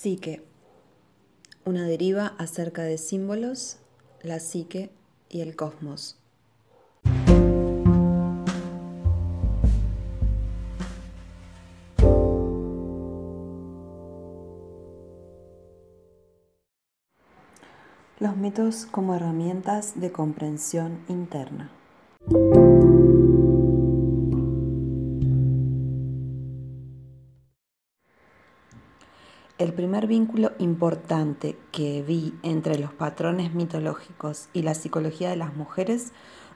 Psique. Una deriva acerca de símbolos, la psique y el cosmos. Los mitos como herramientas de comprensión interna. El primer vínculo importante que vi entre los patrones mitológicos y la psicología de las mujeres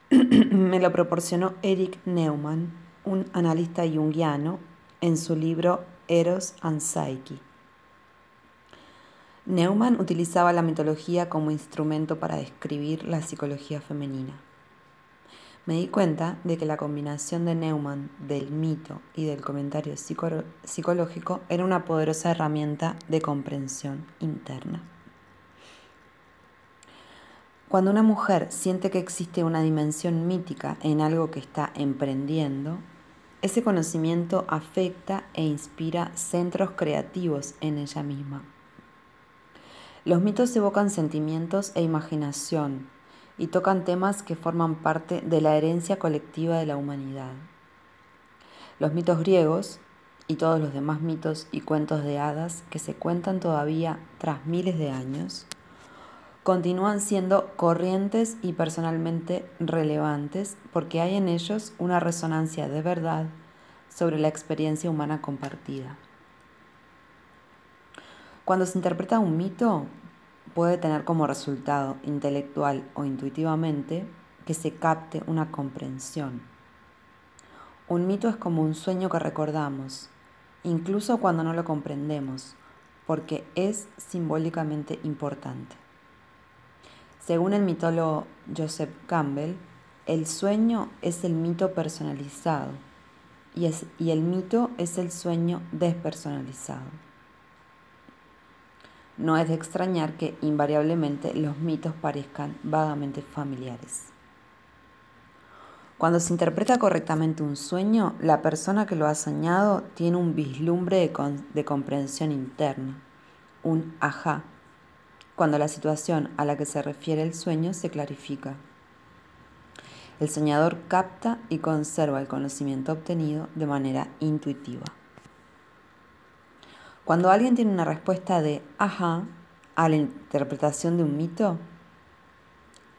me lo proporcionó Eric Neumann, un analista junguiano, en su libro Eros and Psyche. Neumann utilizaba la mitología como instrumento para describir la psicología femenina me di cuenta de que la combinación de Neumann, del mito y del comentario psicológico era una poderosa herramienta de comprensión interna. Cuando una mujer siente que existe una dimensión mítica en algo que está emprendiendo, ese conocimiento afecta e inspira centros creativos en ella misma. Los mitos evocan sentimientos e imaginación, y tocan temas que forman parte de la herencia colectiva de la humanidad. Los mitos griegos y todos los demás mitos y cuentos de hadas que se cuentan todavía tras miles de años, continúan siendo corrientes y personalmente relevantes porque hay en ellos una resonancia de verdad sobre la experiencia humana compartida. Cuando se interpreta un mito, puede tener como resultado intelectual o intuitivamente que se capte una comprensión. Un mito es como un sueño que recordamos, incluso cuando no lo comprendemos, porque es simbólicamente importante. Según el mitólogo Joseph Campbell, el sueño es el mito personalizado y, y el mito es el sueño despersonalizado. No es de extrañar que invariablemente los mitos parezcan vagamente familiares. Cuando se interpreta correctamente un sueño, la persona que lo ha soñado tiene un vislumbre de, comprensión interna, un ajá, cuando la situación a la que se refiere el sueño se clarifica. El soñador capta y conserva el conocimiento obtenido de manera intuitiva. Cuando alguien tiene una respuesta de ajá a la interpretación de un mito,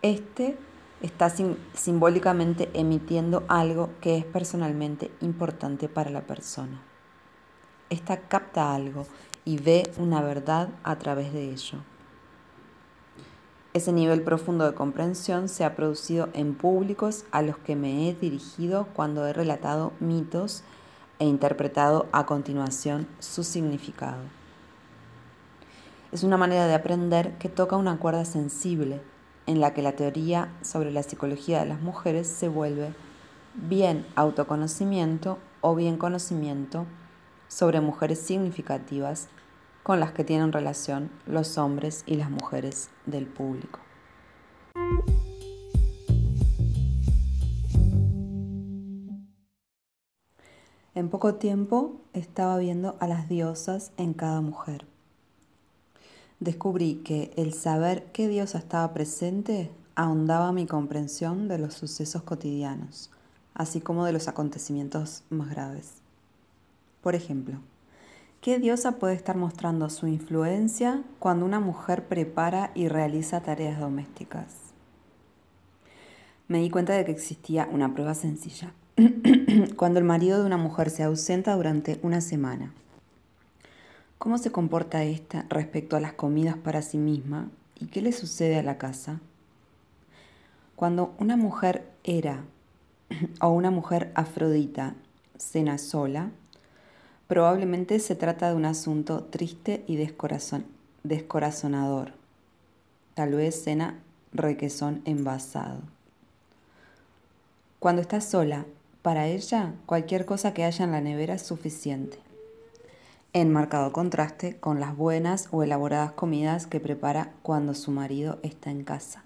este está simbólicamente emitiendo algo que es personalmente importante para la persona. Esta capta algo y ve una verdad a través de ello. Ese nivel profundo de comprensión se ha producido en públicos a los que me he dirigido cuando he relatado mitos e interpretado a continuación su significado. Es una manera de aprender que toca una cuerda sensible en la que la teoría sobre la psicología de las mujeres se vuelve bien autoconocimiento o bien conocimiento sobre mujeres significativas con las que tienen relación los hombres y las mujeres del público. En poco tiempo estaba viendo a las diosas en cada mujer. Descubrí que el saber qué diosa estaba presente ahondaba mi comprensión de los sucesos cotidianos, así como de los acontecimientos más graves. Por ejemplo, ¿qué diosa puede estar mostrando su influencia cuando una mujer prepara y realiza tareas domésticas? Me di cuenta de que existía una prueba sencilla. cuando el marido de una mujer se ausenta durante una semana. ¿Cómo se comporta ésta respecto a las comidas para sí misma y qué le sucede a la casa? Cuando una mujer era o una mujer afrodita cena sola, probablemente se trata de un asunto triste y descorazonador. Tal vez cena requesón envasado. Cuando está sola para ella, cualquier cosa que haya en la nevera es suficiente. En marcado contraste con las buenas o elaboradas comidas que prepara cuando su marido está en casa.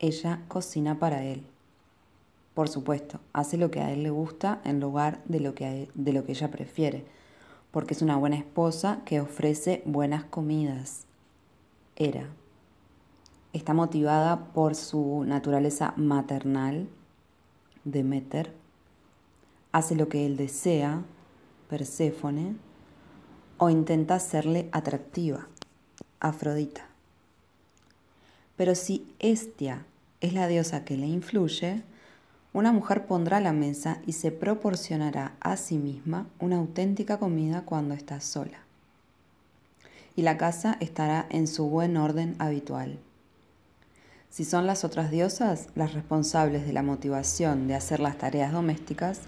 Ella cocina para él. Por supuesto, hace lo que a él le gusta en lugar de lo que, de lo que ella prefiere, porque es una buena esposa que ofrece buenas comidas. Era. Está motivada por su naturaleza maternal, Demeter. Hace lo que él desea, Perséfone, o intenta hacerle atractiva, Afrodita. Pero si Estia es la diosa que le influye, una mujer pondrá la mesa y se proporcionará a sí misma una auténtica comida cuando está sola. Y la casa estará en su buen orden habitual. Si son las otras diosas las responsables de la motivación de hacer las tareas domésticas,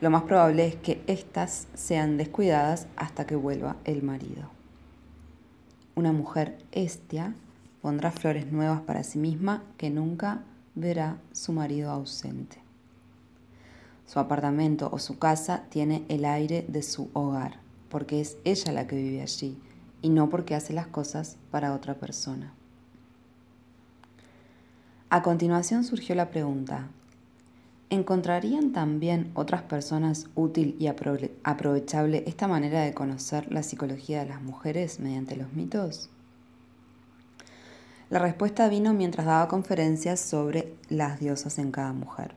lo más probable es que éstas sean descuidadas hasta que vuelva el marido. Una mujer estia pondrá flores nuevas para sí misma que nunca verá su marido ausente. Su apartamento o su casa tiene el aire de su hogar, porque es ella la que vive allí y no porque hace las cosas para otra persona. A continuación surgió la pregunta, ¿encontrarían también otras personas útil y aprovechable esta manera de conocer la psicología de las mujeres mediante los mitos? La respuesta vino mientras daba conferencias sobre las diosas en cada mujer.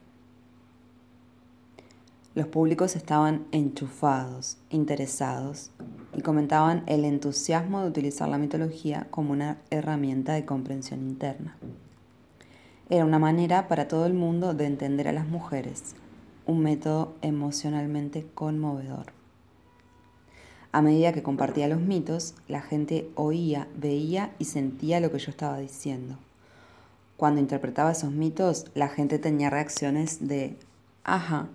Los públicos estaban enchufados, interesados, y comentaban el entusiasmo de utilizar la mitología como una herramienta de comprensión interna. Era una manera para todo el mundo de entender a las mujeres, un método emocionalmente conmovedor. A medida que compartía los mitos, la gente oía, veía y sentía lo que yo estaba diciendo. Cuando interpretaba esos mitos, la gente tenía reacciones de ajá.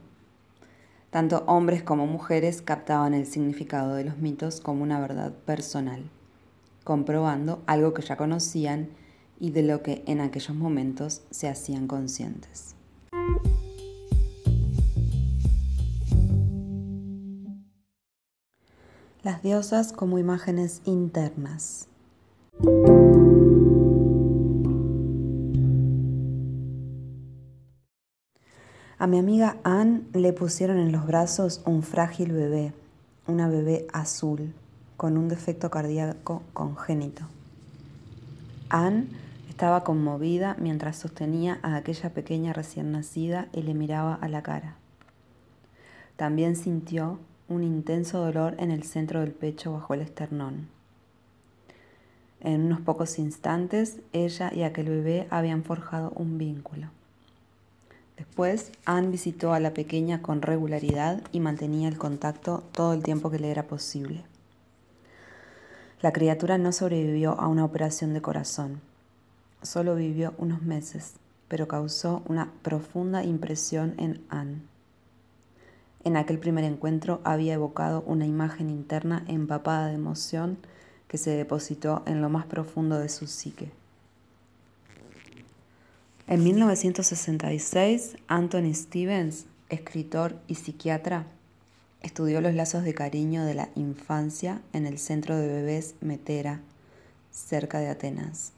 Tanto hombres como mujeres captaban el significado de los mitos como una verdad personal, comprobando algo que ya conocían y de lo que en aquellos momentos se hacían conscientes. Las diosas como imágenes internas. A mi amiga Anne le pusieron en los brazos un frágil bebé, una bebé azul, con un defecto cardíaco congénito. Anne estaba conmovida mientras sostenía a aquella pequeña recién nacida y le miraba a la cara. También sintió un intenso dolor en el centro del pecho bajo el esternón. En unos pocos instantes, ella y aquel bebé habían forjado un vínculo. Después, Anne visitó a la pequeña con regularidad y mantenía el contacto todo el tiempo que le era posible. La criatura no sobrevivió a una operación de corazón. Solo vivió unos meses, pero causó una profunda impresión en Anne. En aquel primer encuentro había evocado una imagen interna empapada de emoción que se depositó en lo más profundo de su psique. En 1966, Anthony Stevens, escritor y psiquiatra, estudió los lazos de cariño de la infancia en el centro de bebés Metera, cerca de Atenas.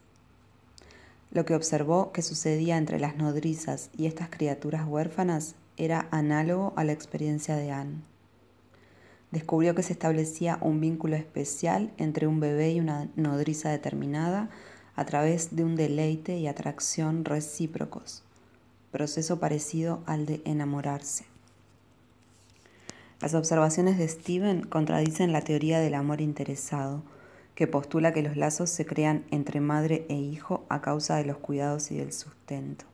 Lo que observó que sucedía entre las nodrizas y estas criaturas huérfanas era análogo a la experiencia de Anne. Descubrió que se establecía un vínculo especial entre un bebé y una nodriza determinada a través de un deleite y atracción recíprocos, proceso parecido al de enamorarse. Las observaciones de Steven contradicen la teoría del amor interesado, que postula que los lazos se crean entre madre e hijo a causa de los cuidados y del sustento.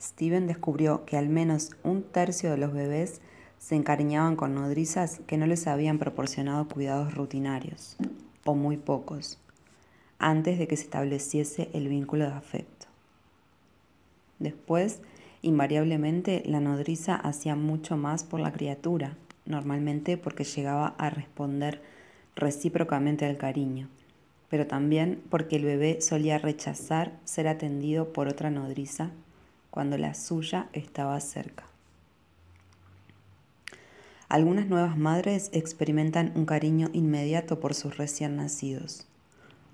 Steven descubrió que al menos un tercio de los bebés se encariñaban con nodrizas que no les habían proporcionado cuidados rutinarios, o muy pocos, antes de que se estableciese el vínculo de afecto. Después, invariablemente, la nodriza hacía mucho más por la criatura, normalmente porque llegaba a responder recíprocamente al cariño, pero también porque el bebé solía rechazar ser atendido por otra nodriza cuando la suya estaba cerca. Algunas nuevas madres experimentan un cariño inmediato por sus recién nacidos.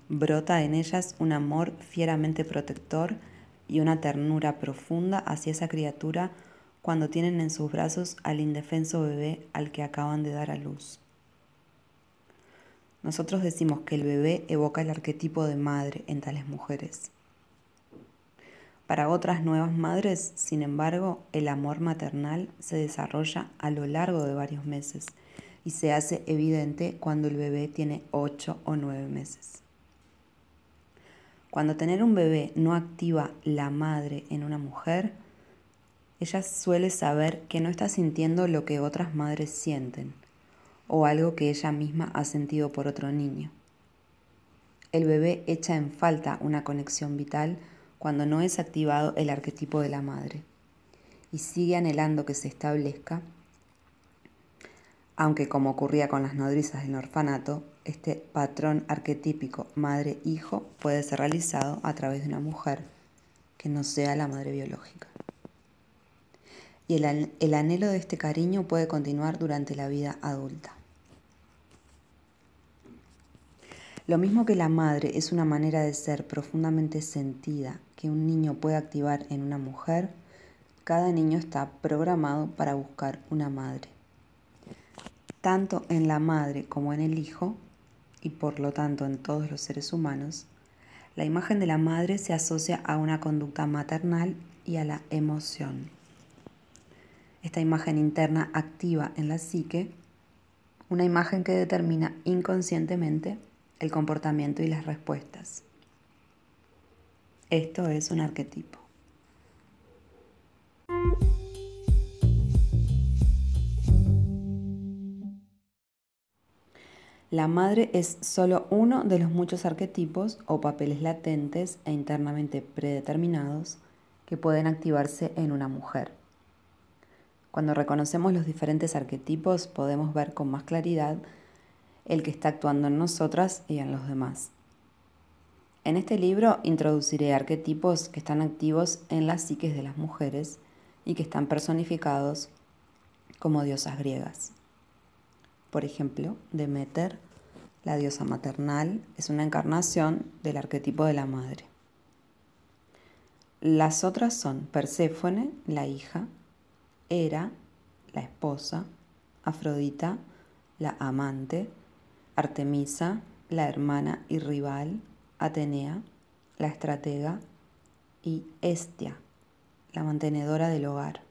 Brota en ellas un amor fieramente protector y una ternura profunda hacia esa criatura cuando tienen en sus brazos al indefenso bebé al que acaban de dar a luz. Nosotros decimos que el bebé evoca el arquetipo de madre en tales mujeres. Para otras nuevas madres, sin embargo, el amor maternal se desarrolla a lo largo de varios meses y se hace evidente cuando el bebé tiene 8 o 9 meses. Cuando tener un bebé no activa la madre en una mujer, ella suele saber que no está sintiendo lo que otras madres sienten o algo que ella misma ha sentido por otro niño. El bebé echa en falta una conexión vital cuando no es activado el arquetipo de la madre y sigue anhelando que se establezca, aunque como ocurría con las nodrizas del orfanato, este patrón arquetípico madre-hijo puede ser realizado a través de una mujer que no sea la madre biológica y el, anhelo de este cariño puede continuar durante la vida adulta. Lo mismo que la madre es una manera de ser profundamente sentida que un niño puede activar en una mujer, cada niño está programado para buscar una madre. Tanto en la madre como en el hijo, y por lo tanto en todos los seres humanos, la imagen de la madre se asocia a una conducta maternal y a la emoción esta imagen interna activa en la psique, una imagen que determina inconscientemente el comportamiento y las respuestas. Esto es un arquetipo. La madre es solo uno de los muchos arquetipos o papeles latentes e internamente predeterminados que pueden activarse en una mujer. Cuando reconocemos los diferentes arquetipos podemos ver con más claridad el que está actuando en nosotras y en los demás. En este libro introduciré arquetipos que están activos en las psiques de las mujeres y que están personificados como diosas griegas. Por ejemplo, Demeter, la diosa maternal, es una encarnación del arquetipo de la madre. Las otras son Perséfone, la hija, era la esposa, Afrodita, la amante, Artemisa, la hermana y rival, Atenea, la estratega, y Estia, la mantenedora del hogar.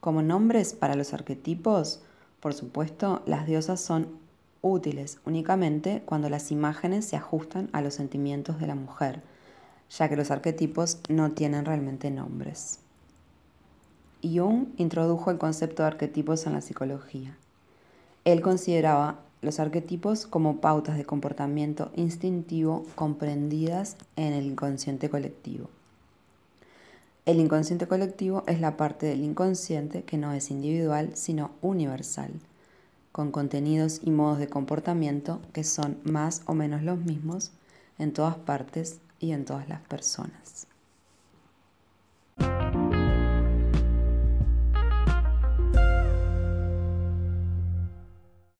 Como nombres para los arquetipos, por supuesto, las diosas son útiles únicamente cuando las imágenes se ajustan a los sentimientos de la mujer, ya que los arquetipos no tienen realmente nombres. Jung introdujo el concepto de arquetipos en la psicología. Él consideraba los arquetipos como pautas de comportamiento instintivo comprendidas en el inconsciente colectivo. El inconsciente colectivo es la parte del inconsciente que no es individual, sino universal, con contenidos y modos de comportamiento que son más o menos los mismos en todas partes y en todas las personas.